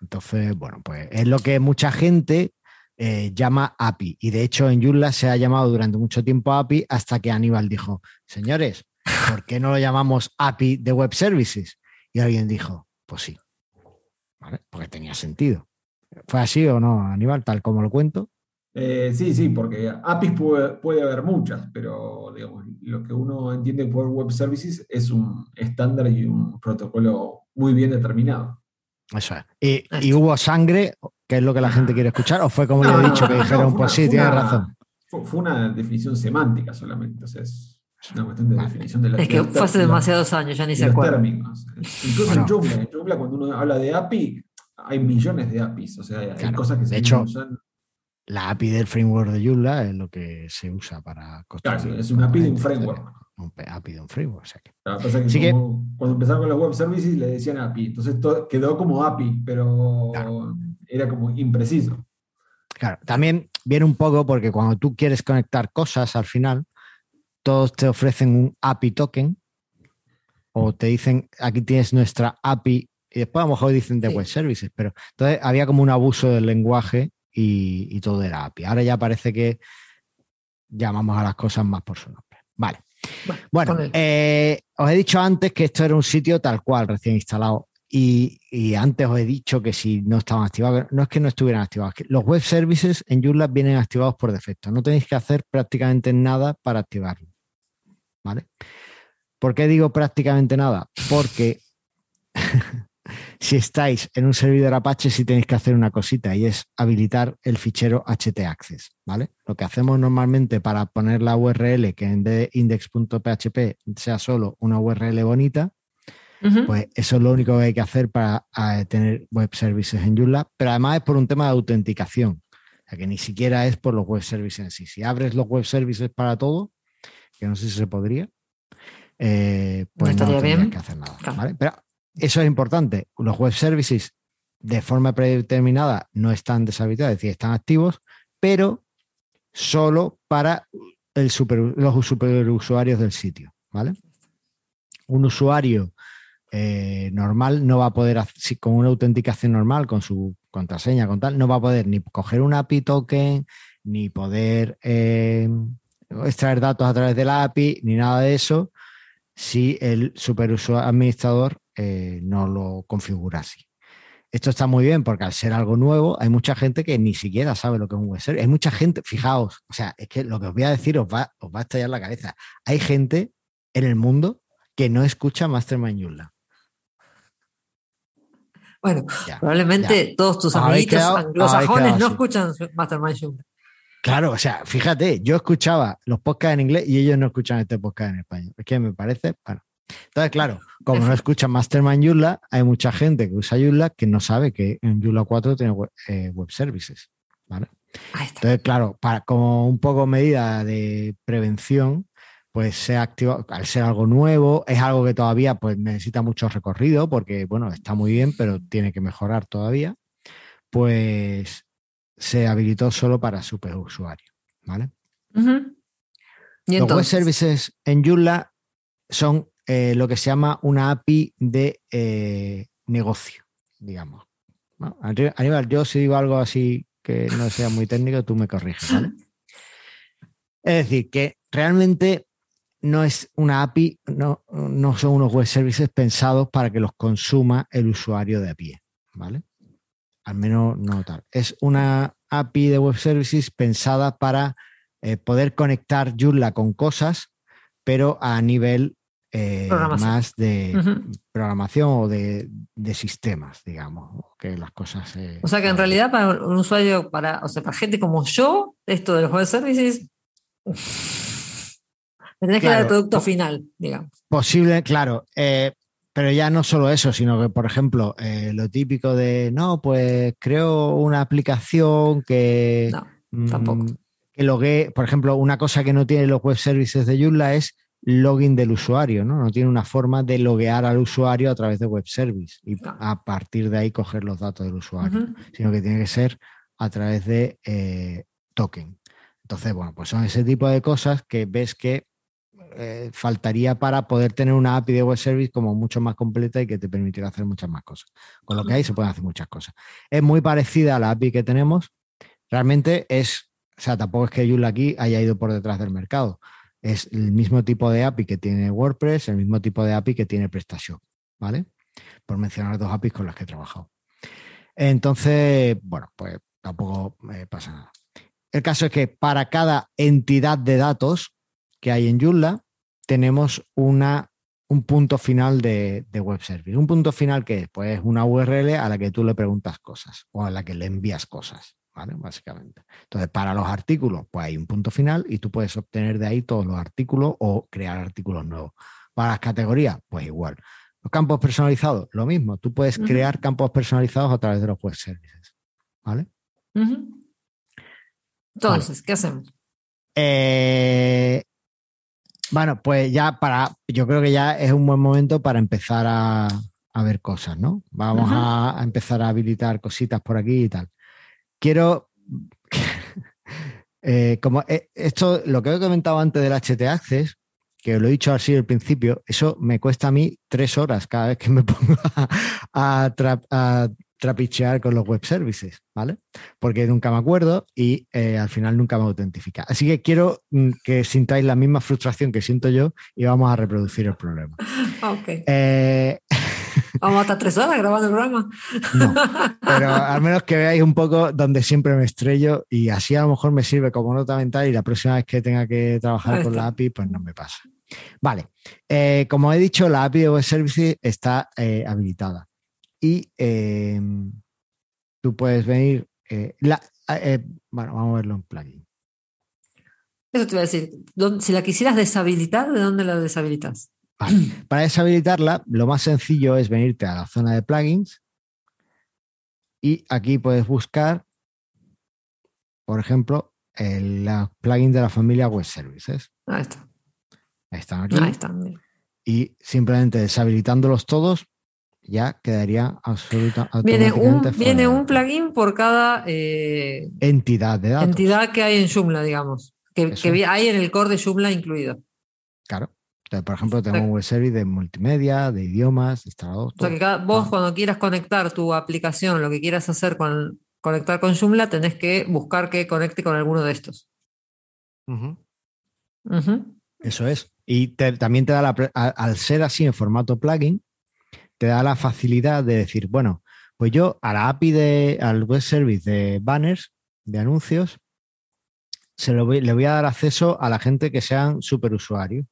Entonces, bueno, pues es lo que mucha gente eh, llama API. Y de hecho en Joomla se ha llamado durante mucho tiempo API hasta que Aníbal dijo, señores, ¿por qué no lo llamamos API de Web Services? Y alguien dijo, pues sí, porque tenía sentido. ¿Fue así o no, Aníbal, tal como lo cuento? Eh, sí, sí, porque APIs puede, puede haber muchas, pero digamos, lo que uno entiende por Web Services es un estándar y un protocolo muy bien determinado. Eso es. ¿Y, hubo sangre, que es lo que la gente quiere escuchar? ¿O fue como No, le he no, dicho que no, dijeron, fue pues sí, tienes razón? Fue, fue una definición semántica solamente, o sea, es una cuestión de Vale. definición de la Es que de fue hace demasiados años, ya ni de se acuerda. términos. Incluso Bueno. en Joomla, en Joomla, cuando uno habla de API, hay millones de APIs, o sea, hay Claro. cosas que De se hecho, usan. La API del framework de Joomla es lo que se usa para construir. Claro, es una API de un framework. Un API de un framework. o sea que- Lo que pasa es que, Así que- como- cuando empezaron con los web services le decían API, entonces todo- quedó como API, pero Claro. era como impreciso. Claro, también viene un poco porque cuando tú quieres conectar cosas al final, todos te ofrecen un API token o te dicen aquí tienes nuestra API y después a lo mejor dicen de Sí. web services, pero entonces había como un abuso del lenguaje y, y todo era API. Ahora ya parece que llamamos a las cosas más por su nombre. Vale. Bueno, eh, os he dicho antes que esto era un sitio tal cual, recién instalado. Y, y antes os he dicho que si no estaban activados, no es que no estuvieran activados, que los web services en Joomla vienen activados por defecto. No tenéis que hacer prácticamente nada para activarlo. ¿Vale? ¿Por qué digo prácticamente nada? Porque <laughs> si estáis en un servidor Apache, sí tenéis que hacer una cosita y es habilitar el fichero htaccess, ¿vale? Lo que hacemos normalmente para poner la URL que en vez de index.php sea solo una URL bonita, pues eso es lo único que hay que hacer para tener web services en Joomla, pero además es por un tema de autenticación, o sea que ni siquiera es por los web services en sí. Si abres los web services para todo, que no sé si se podría, eh, pues no, tendrías bien. que hacer nada. Claro. ¿vale? Pero eso es importante. Los web services de forma predeterminada no están deshabilitados, es decir, están activos, pero solo para el super- los superusuarios del sitio. ¿vale? Un usuario eh, normal no va a poder, con una autenticación normal, con su contraseña, con tal, no va a poder ni coger un API token, ni poder eh, extraer datos a través de la API, ni nada de eso, si el superusuario administrador eh, no lo configura así. Esto está muy bien porque al ser algo nuevo, hay mucha gente que ni siquiera sabe lo que es un web service. Hay mucha gente, fijaos, o sea, es que lo que os voy a decir os va, os va a estallar la cabeza. Hay gente en el mundo que no escucha Mastermind Joomla. Bueno, Ya. probablemente todos tus amiguitos quedado- anglosajones no escuchan Mastermind Joomla. Claro, o sea, fíjate, yo escuchaba los podcasts en inglés y ellos no escuchan este podcast en español. Es que me parece, bueno. Entonces, claro, como no escuchan Mastermind Joomla, hay mucha gente que usa Joomla que no sabe que en Joomla 4 tiene web, eh, web services. ¿vale? Entonces, claro, para, como un poco medida de prevención, pues se ha activado, al ser algo nuevo, es algo que todavía pues, necesita mucho recorrido, porque bueno, está muy bien, pero tiene que mejorar todavía, pues se habilitó solo para superusuarios. ¿vale? Y Los web services en Joomla son eh, lo que se llama una API de eh, negocio, digamos. Bueno, Aníbal, yo si digo algo así que no sea muy técnico, tú me corriges, ¿vale? <laughs> Es decir, que realmente no es una API, no, no son unos web services pensados para que los consuma el usuario de a pie, ¿vale? al menos no tal. Es una API de web services pensada para eh, poder conectar Joomla con cosas, pero a nivel eh, más de programación o de, de sistemas, digamos, que las cosas. eh, O sea que en realidad para un usuario, para, o sea, para gente como yo, esto de los web services, me tenés que dar el producto final, digamos. Posible, claro. eh, pero ya no solo eso, sino que, por ejemplo, eh, lo típico de, no, pues creo una aplicación que, No, tampoco. mm, que logue, por ejemplo, una cosa que no tiene los web services de Joomla es login del usuario, ¿no? No tiene una forma de loguear al usuario a través de web service y a partir de ahí coger los datos del usuario, sino que tiene que ser a través de eh, token. Entonces, bueno, pues son ese tipo de cosas que ves que eh, faltaría para poder tener una API de web service como mucho más completa y que te permitiera hacer muchas más cosas. Con lo que hay se pueden hacer muchas cosas. Es muy parecida a la API que tenemos. Realmente es, o sea, tampoco es que Joomla aquí haya ido por detrás del mercado. Es el mismo tipo de API que tiene WordPress, el mismo tipo de API que tiene PrestaShop, ¿vale? Por mencionar dos APIs con las que he trabajado. Entonces, bueno, pues tampoco eh, pasa nada. El caso es que para cada entidad de datos que hay en Joomla, tenemos una, un punto final de, de web service. Un punto final que es pues, una URL a la que tú le preguntas cosas o a la que le envías cosas, ¿vale? Básicamente. Entonces, para los artículos, pues hay un punto final y tú puedes obtener de ahí todos los artículos o crear artículos nuevos. Para las categorías, pues igual. Los campos personalizados, lo mismo. Tú puedes crear campos personalizados a través de los web services, ¿vale? Entonces, ¿qué hacemos? Eh, bueno, pues ya para, yo creo que ya es un buen momento para empezar a, a ver cosas, ¿no? Vamos a empezar a habilitar cositas por aquí y tal. Quiero, <laughs> eh, como eh, esto, lo que he comentado antes del HT Access, que lo he dicho así al principio, eso me cuesta a mí tres horas cada vez que me <laughs> pongo a, a tra- a trapichear con los web services, ¿vale? porque nunca me acuerdo y eh, al final nunca me autentifica. Así que quiero mm, que sintáis la misma frustración que siento yo y vamos a reproducir el problema. <laughs> Ok. Eh, Vamos hasta tres horas grabando el programa. no, pero <laughs> al menos que veáis un poco donde siempre me estrello y así a lo mejor me sirve como nota mental y la próxima vez que tenga que trabajar con la API, pues no me pasa. Vale, eh, como he dicho, la API de Web Services está eh, habilitada y eh, tú puedes venir. la- bueno, vamos a verlo en plugin. Eso te iba a decir. ¿Dónde- Si la quisieras deshabilitar, ¿de dónde la deshabilitas? Vale. <clears throat> Para deshabilitarla, lo más sencillo es venirte a la zona de plugins y aquí puedes buscar, por ejemplo, el la plugin de la familia Web Services. Ahí está. Están aquí. Ahí está. mira. Y simplemente deshabilitándolos todos, ya quedaría absoluta, Viene un, fuera viene un plugin por cada eh, entidad de datos. entidad que hay en Joomla, digamos. Que, hay en el core de Joomla incluido. Claro. Entonces, por ejemplo, tengo un web service de multimedia, de idiomas, de instalador. O sea que cada- vos Ah. cuando quieras conectar tu aplicación, lo que quieras hacer con conectar con Joomla, tenés que buscar que conecte con alguno de estos. Eso es. Y te- también te da la, al ser así en formato plugin, te da la facilidad de decir, bueno, pues yo a la API de, al web service de banners, de anuncios, se lo voy- le voy a dar acceso a la gente que sean superusuarios.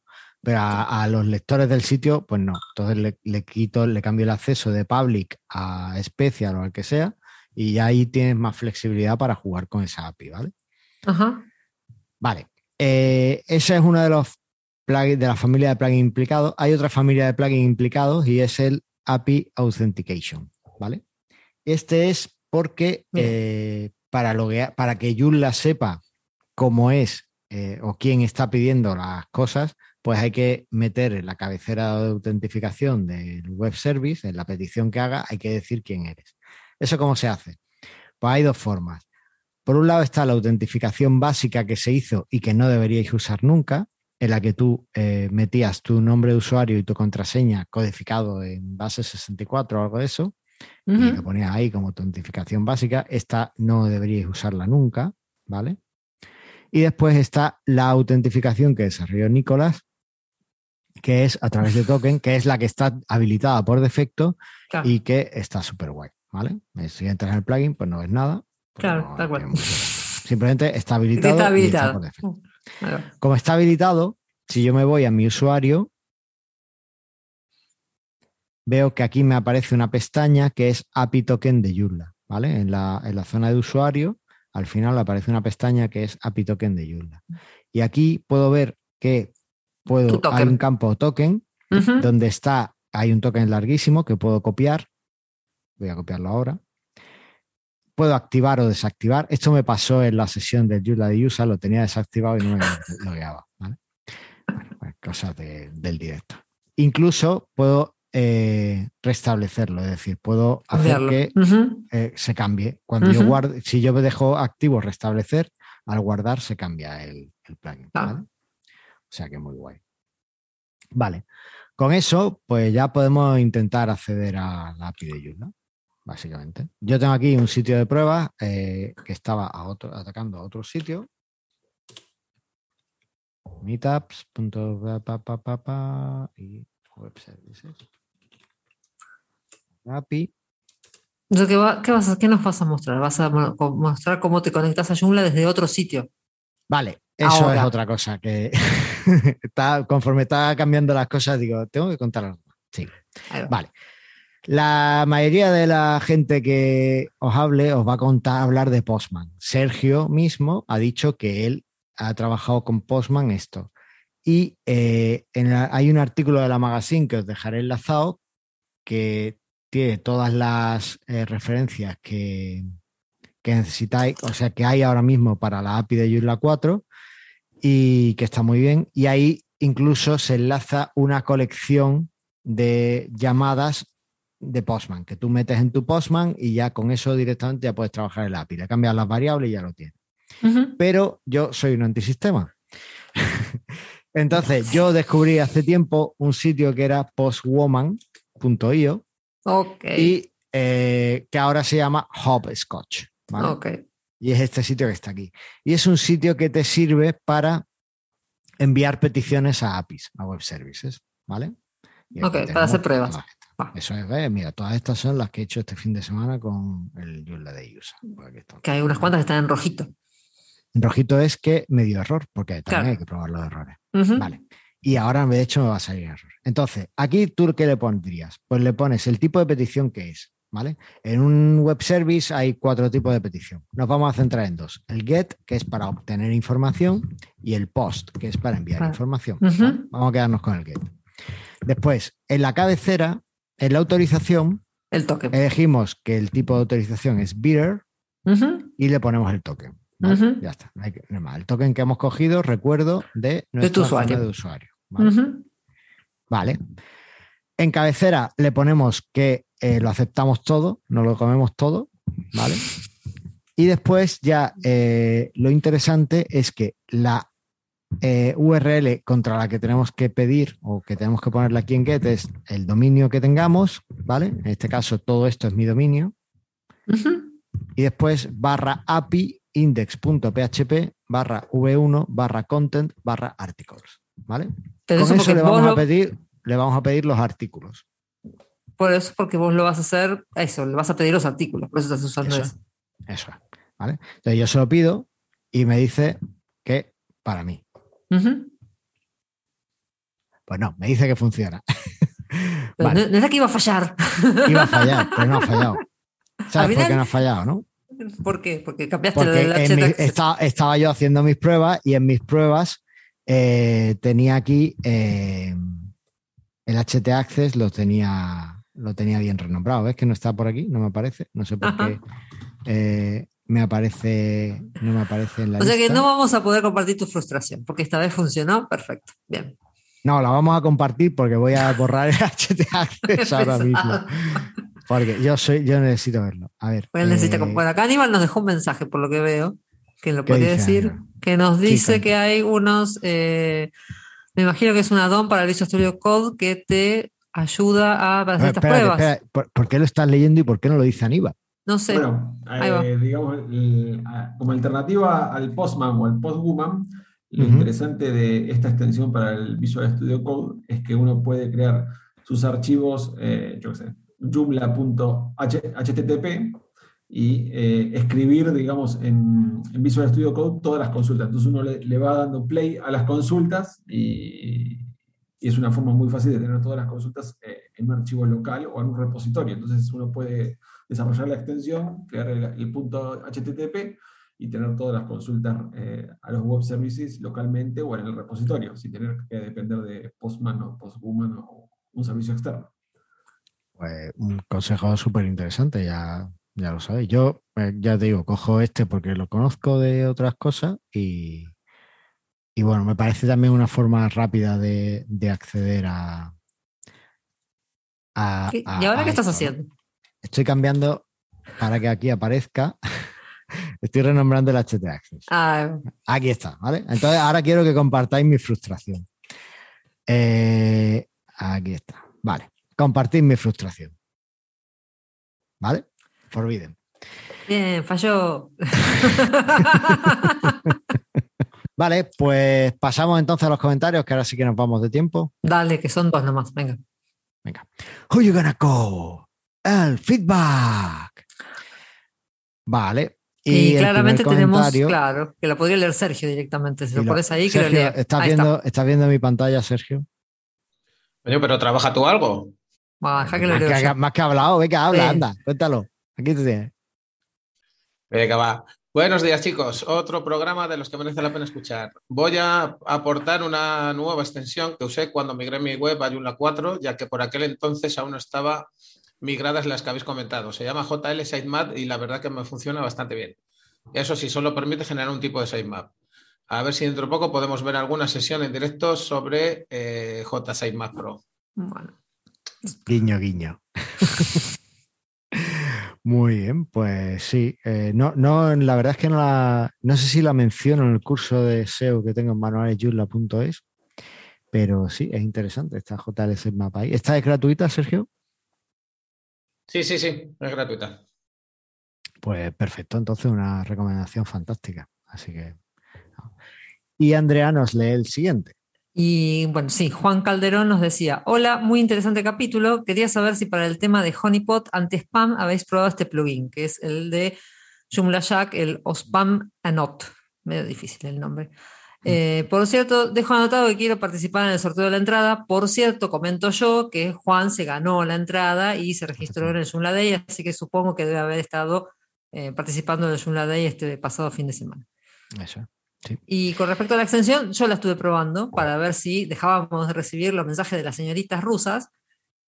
Pero a, a los lectores del sitio, pues no. Entonces le, le quito, le cambio el acceso de public a special o al que sea, y ya ahí tienes más flexibilidad para jugar con esa API, ¿vale? Ajá. Vale. Eh, ese es uno de los plugins de la familia de plugins implicados. Hay otra familia de plugins implicados y es el API Authentication. ¿Vale? Este es porque eh, para, loguear- para que Joomla sepa cómo es eh, o quién está pidiendo las cosas, pues hay que meter en la cabecera de autentificación del web service, en la petición que haga, hay que decir quién eres. ¿Eso cómo se hace? Pues hay dos formas. Por un lado está la autentificación básica que se hizo y que no deberíais usar nunca, en la que tú eh, metías tu nombre de usuario y tu contraseña codificado en base 64 o algo de eso, y lo ponías ahí como autentificación básica. Esta no deberíais usarla nunca, ¿vale? Y después está la autentificación que desarrolló Nicolás, que es a través de token, que es la que está habilitada por defecto Claro. y que está súper guay. ¿vale? Si entras en el plugin, pues no ves nada. porque Claro, no tal cual. Simplemente está habilitado. está habilitado. por defecto. Ahí va. Como está habilitado, si yo me voy a mi usuario, veo que aquí me aparece una pestaña que es API Token de Joomla, ¿vale? En la, en la zona de usuario, al final aparece una pestaña que es API Token de Joomla. Y aquí puedo ver que puedo, hay un campo token donde está, hay un token larguísimo que puedo copiar. Voy a copiarlo ahora. Puedo activar o desactivar. Esto me pasó en la sesión del Joomla de Usa, lo tenía desactivado y no me <laughs> logueaba. ¿vale? Bueno, pues cosas de- del directo. Incluso puedo eh, restablecerlo, es decir, puedo hacer que eh, se cambie. Cuando yo guardo, si yo me dejo activo restablecer, al guardar se cambia el, el plugin. Ah. ¿vale? O sea que muy guay. Vale. Con eso, pues ya podemos intentar acceder a la API de Joomla, básicamente. Yo tengo aquí un sitio de pruebas eh, que estaba a otro, atacando a otro sitio. Meetups.pa y web services. API. ¿qué, va- qué vas qué nos vas a mostrar? ¿Vas a mostrar cómo te conectas a Joomla desde otro sitio? Vale, eso Ahora. es otra cosa que <laughs> está, conforme está cambiando las cosas, digo, tengo que contar algo. Sí, vale. La mayoría de la gente que os hable os va a contar hablar de Postman. Sergio mismo ha dicho que él ha trabajado con Postman esto. Y eh, en la- hay un artículo de la magazine que os dejaré enlazado que tiene todas las eh, referencias que, que necesitáis, o sea, que hay ahora mismo para la API de Joomla 4 y que está muy bien. Y ahí incluso se enlaza una colección de llamadas de Postman, que tú metes en tu Postman y ya con eso directamente ya puedes trabajar el API. Le cambias las variables y ya lo tienes. Pero yo soy un antisistema. <laughs> Entonces, yo descubrí hace tiempo un sitio que era postwoman.io y eh, que ahora se llama Hopscotch. ¿Vale? Y es este sitio que está aquí. Y es un sitio que te sirve para enviar peticiones a APIs, a web services, ¿vale? Ok, para hacer pruebas. Eso es, ¿ves? mira, todas estas son las que he hecho este fin de semana con el Joomla de USA. Que hay unas cuantas que están en rojito. En rojito es que me dio error, porque también Claro. hay que probar los errores. Vale. Y ahora, de hecho, me va a salir error. Entonces, aquí tú, ¿qué le pondrías? Pues le pones el tipo de petición que es, ¿vale? En un web service hay cuatro tipos de petición. Nos vamos a centrar en dos. El get, que es para obtener información, y el post, que es para enviar información. Vamos a quedarnos con el get. Después, en la cabecera, en la autorización, El elegimos que el tipo de autorización es bitter Ujú. y le ponemos el token. Ya está. no hay que- no hay más. El token que hemos cogido, recuerdo, de nuestro usuario. de usuario. ¿vale? Ujú. Vale. En cabecera le ponemos que eh, lo aceptamos todo, nos lo comemos todo, ¿vale? Y después ya eh, lo interesante es que la eh, URL contra la que tenemos que pedir o que tenemos que ponerle aquí en get es el dominio que tengamos, ¿vale? En este caso todo esto es mi dominio. Y después barra API index.php barra v1 barra content barra articles, ¿vale? Con eso le vamos, a pedir, le vamos a pedir los artículos. Por eso porque vos lo vas a hacer, eso, le vas a pedir los artículos, por eso estás usando Eso. eso. Eso es, ¿vale? Entonces yo se lo pido y me dice que para mí. Pues no, me dice que funciona. <laughs> Vale, no, no era que iba a fallar. iba a fallar, <laughs> pero no ha fallado. ¿Sabes por qué no ha fallado, no? ¿Por qué? Porque cambiaste lo Porque HTML. estaba, estaba yo haciendo mis pruebas y en mis pruebas eh, tenía aquí eh, el HT Access lo tenía, lo tenía bien renombrado. ¿Ves que no está por aquí? No me aparece. No sé por Ajá. qué eh, me aparece, no me aparece en la O sea que no vamos a poder compartir tu frustración, porque esta vez funcionó perfecto. Bien. No, la vamos a compartir porque voy a borrar el <laughs> HT <laughs> ahora mismo. Porque yo soy, yo necesito verlo. A ver. Necesita eh, bueno, acá Aníbal nos dejó un mensaje, por lo que veo, que lo ¿Qué podría decir, que nos dice que hay unos, eh, me imagino que es un add-on para el Visual Studio Code que te ayuda a hacer estas espérate, pruebas. espérate, ¿por, por qué lo estás leyendo y por qué no lo dice Aníbal? No sé. Bueno, eh, digamos, el- como alternativa al Postman o al Postwoman, lo Ujú. interesante de esta extensión para el Visual Studio Code es que uno puede crear sus archivos, eh, yo qué sé, joomla.http y eh, escribir, digamos, en, en, Visual Studio Code todas las consultas. Entonces uno le, le, va dando play a las consultas y, y, es una forma muy fácil de tener todas las consultas eh, en un archivo local o en un repositorio. Entonces uno puede desarrollar la extensión, crear el, el punto HTTP y tener todas las consultas eh, a los web services localmente o en el repositorio, sin tener que depender de Postman o Postwoman o un servicio externo. Pues un consejo súper interesante, ya, ya lo sabéis. Yo eh, ya te digo, cojo este porque lo conozco de otras cosas y, y bueno, me parece también una forma rápida de, de acceder a, a, ¿Y ahora a qué estás haciendo? Estoy cambiando para que aquí aparezca. <laughs> Estoy renombrando el HT Access. Ah, Aquí está, ¿vale? Entonces ahora quiero que compartáis mi frustración. Eh, aquí está, vale. Compartir mi frustración. ¿Vale? Forbidden. bien, falló. <laughs> Vale, pues pasamos entonces a los comentarios, que ahora sí que nos vamos de tiempo. Dale, que son dos nomás, venga. Venga. Who you gonna call? El feedback. Vale. Y, claramente tenemos, claro, que lo podría leer Sergio directamente. Si lo lo- pones ahí, que lo Sergio, lea. ¿estás Ahí viendo, ¿estás viendo mi pantalla, Sergio? Oye, pero trabaja tú algo. Deja que lo más, leo que, más que hablado, venga, habla, Sí. anda, cuéntalo. Aquí te tienes. Venga, va. Buenos días, chicos. Otro programa de los que merece la pena escuchar. Voy a aportar una nueva extensión que usé cuando migré mi web a Joomla 4, ya que por aquel entonces aún no estaba migradas las que habéis comentado. Se llama JL Sitemap y la verdad que me funciona bastante bien. Eso sí, solo permite generar un tipo de sitemap. A ver si dentro de poco podemos ver alguna sesión en directo sobre eh, JSitemap Pro. Bueno, Guiño, guiño. <laughs> Muy bien, pues sí. eh, no, no, la verdad es que no la, no sé si la menciono en el curso de SEO que tengo en manualesyurla.es, pero sí, es interesante esta JLC Map ahí. ¿Esta es gratuita, Sergio? Sí, sí, sí, es gratuita. Pues perfecto, entonces una recomendación fantástica. Así que. Y Andrea nos lee el siguiente. Y bueno, sí, Juan Calderón nos decía, hola, muy interesante capítulo. Quería saber si para el tema de Honeypot anti-spam habéis probado este plugin, que es el de Joomla Jack, el OSPAM Anot. Medio difícil el nombre. Eh, por cierto, dejo anotado que quiero participar en el sorteo de la entrada. Por cierto, comento yo que Juan se ganó la entrada y se registró en el Joomla Day, así que supongo que debe haber estado eh, participando en el Joomla Day este pasado fin de semana. Eso. Y con respecto a la extensión, yo la estuve probando para ver si dejábamos de recibir los mensajes de las señoritas rusas.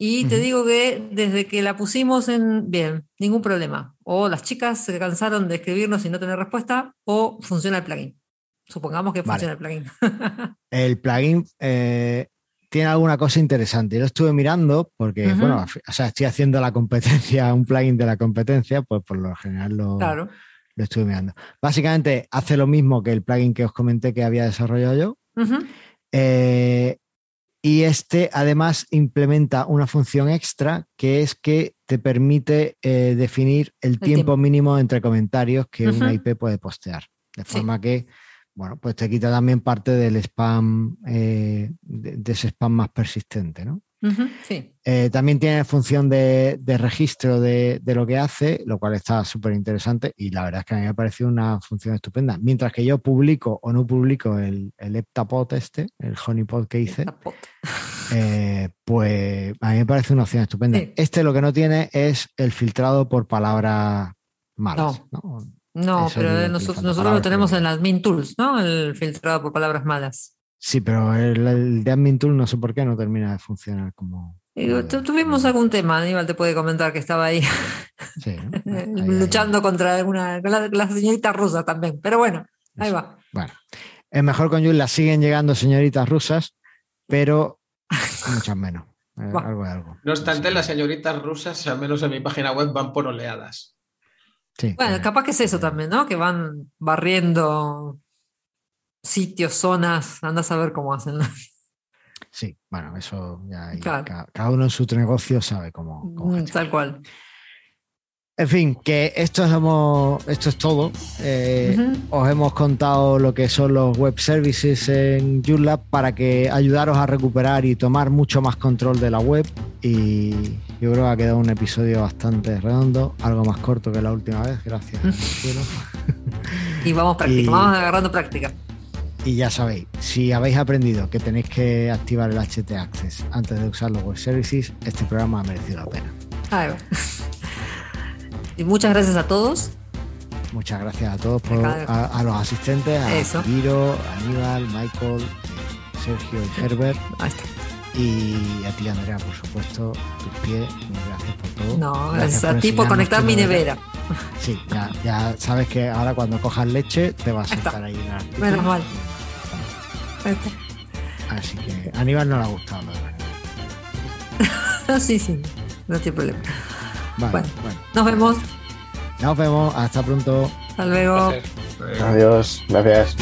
Y te Ujú. digo que desde que la pusimos en bien, ningún problema. O las chicas se cansaron de escribirnos y no tener respuesta, o funciona el plugin. Supongamos que Vale. funciona el plugin. <laughs> El plugin eh, tiene alguna cosa interesante. Yo lo estuve mirando porque, Ujú. bueno, o sea, estoy haciendo la competencia, un plugin de la competencia, pues por lo general lo, claro. Lo estuve mirando. Básicamente hace lo mismo que el plugin que os comenté que había desarrollado yo. Eh, y este además implementa una función extra que es que te permite eh, definir el, tiempo, tiempo. mínimo entre comentarios que una Ujú. IP puede postear. De Sí. forma que, bueno, pues te quita también parte del spam, eh, de, de ese spam más persistente, ¿no? Sí. Eh, también tiene función de, de registro de, de lo que hace, lo cual está súper interesante y la verdad es que a mí me ha parecido una función estupenda. Mientras que yo publico o no publico el, el heptapod este, el honeypot que hice, eh, pues a mí me parece una opción estupenda. Sí. Este lo que no tiene es el filtrado por palabras malas. ¿no? No, pero nosotros, nosotros lo tenemos en las Min Tools, ¿no? El filtrado por palabras malas. Sí, pero el, el de Admin Tool no sé por qué no termina de funcionar como. Tuvimos algún tema, Aníbal te puede comentar que estaba ahí <laughs> Sí, ¿no? Ahí, ahí, luchando contra alguna, con la, la señorita rusa también. Pero bueno, ahí Eso. va. Bueno, es mejor con Joomla siguen llegando señoritas rusas, pero <laughs> muchas menos. Eh, algo de algo. No obstante, Sí. las señoritas rusas, al menos en mi página web, van por oleadas. Sí, Bueno, eh, capaz que es eso eh, también, ¿no? Que van barriendo sitios, zonas, andas a ver cómo hacen. <laughs> Sí, bueno, eso ya ahí Claro. ca- cada, uno en su negocio sabe cómo. cómo Mm. Tal cual. En fin, que esto es, esto es todo. Eh. Os hemos contado lo que son los web services en Joomla para que ayudaros a recuperar y tomar mucho más control de la web y, Yo creo que ha quedado un episodio bastante redondo, algo más corto que la última vez, gracias <laughs> cielo. Y vamos práctica, <laughs> Y- vamos agarrando práctica. Y ya sabéis, si habéis aprendido que tenéis que activar el HT Access antes de usar los web services, este programa ha merecido la pena. Y muchas gracias a todos. Muchas gracias a todos, por, a, a los asistentes, a Eso. Giro, Aníbal, Michael, Sergio y Herbert, Ahí está. y a ti Andrea, por supuesto, tus pies, gracias por todo. No, gracias a ti por conectar mi nevera. Sí, ya, ya sabes que ahora cuando cojas leche te vas a sentar ahí en artículo. Menos mal. Así que a Aníbal no le ha gustado, la <laughs> verdad. Sí, sí, no tiene problema. Vale, Bueno. bueno. Nos vemos. Nos vemos, hasta pronto. Hasta luego. Adiós, gracias.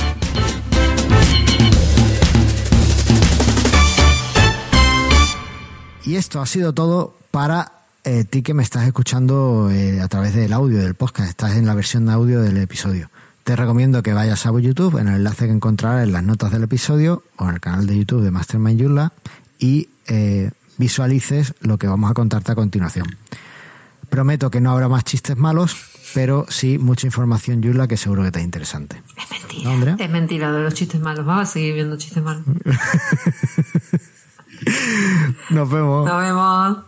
Y esto ha sido todo para eh, ti que me estás escuchando eh, a través del audio del podcast. Estás en la versión de audio del episodio. Te recomiendo que vayas a YouTube en el enlace que encontrarás en las notas del episodio o en el canal de YouTube de Mastermind Yula y eh, visualices lo que vamos a contarte a continuación. Prometo que no habrá más chistes malos, pero sí mucha información Yula que seguro que te es interesante. Es mentira. Es mentira de los chistes malos. Vamos a seguir viendo chistes malos. <laughs> Nos vemos. Nos vemos.